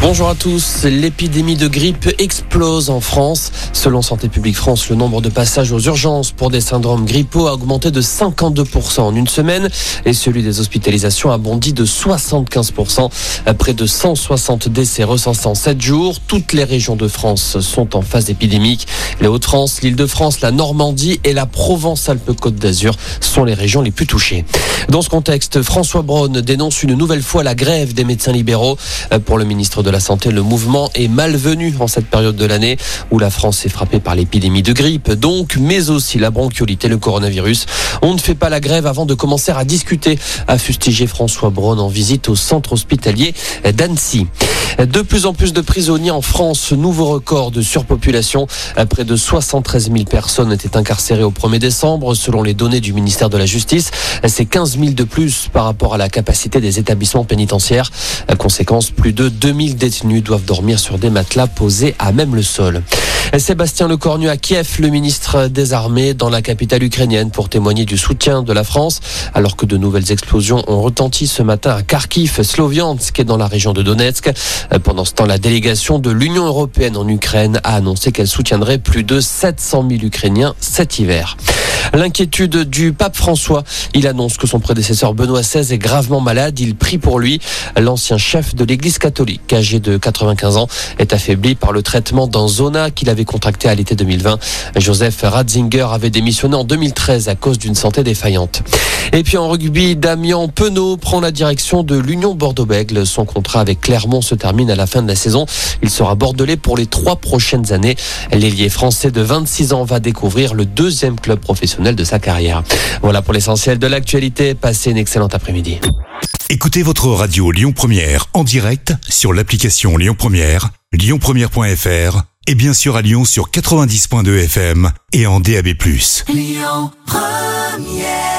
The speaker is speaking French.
Bonjour à tous. L'épidémie de grippe explose en France. Selon Santé publique France, le nombre de passages aux urgences pour des syndromes grippaux a augmenté de 52% en une semaine et celui des hospitalisations a bondi de 75%. Près de 160 décès recensés en 7 jours. Toutes les régions de France sont en phase épidémique. Les Hauts-de-France, l'Île-de-France, la Normandie et la Provence-Alpes-Côte d'Azur sont les régions les plus touchées. Dans ce contexte, François Braun dénonce une nouvelle fois la grève des médecins libéraux. Pour le ministre de la Santé, le mouvement est malvenu en cette période de l'année où la France est frappée par l'épidémie de grippe, donc, mais aussi la bronchiolite et le coronavirus. On ne fait pas la grève avant de commencer à discuter, a fustigé François Braun en visite au centre hospitalier d'Annecy. De plus en plus de prisonniers en France, nouveau record de surpopulation. Près de 73 000 personnes étaient incarcérées au 1er décembre, selon les données du ministère de la Justice. C'est 15 000 de plus par rapport à la capacité des établissements pénitentiaires. Conséquence, plus de 2000 détenus doivent dormir sur des matelas posés à même le sol. Sébastien Lecornu à Kiev, le ministre des Armées dans la capitale ukrainienne pour témoigner du soutien de la France, alors que de nouvelles explosions ont retenti ce matin à Kharkiv, Sloviansk et dans la région de Donetsk. Pendant ce temps, la délégation de l'Union européenne en Ukraine a annoncé qu'elle soutiendrait plus de 700 000 Ukrainiens cet hiver. L'inquiétude du pape François. Il annonce que son prédécesseur Benoît XVI est gravement malade. Il prie pour lui. L'ancien chef de l'église catholique, âgé de 95 ans, est affaibli par le traitement d'un zona qu'il avait contracté à l'été 2020. Joseph Ratzinger avait démissionné en 2013 à cause d'une santé défaillante. Et puis en rugby, Damien Penaud prend la direction de l'Union Bordeaux-Bègle. Son contrat avec Clermont se termine à la fin de la saison. Il sera bordelais pour les trois prochaines années. L'ailier français de 26 ans va découvrir le deuxième club professionnel de sa carrière. Voilà pour l'essentiel de l'actualité. Passez une excellente après-midi. Écoutez votre radio Lyon Première en direct sur l'application Lyon Première, lyonpremière.fr et bien sûr à Lyon sur 90.2 FM et en DAB+. Lyon Première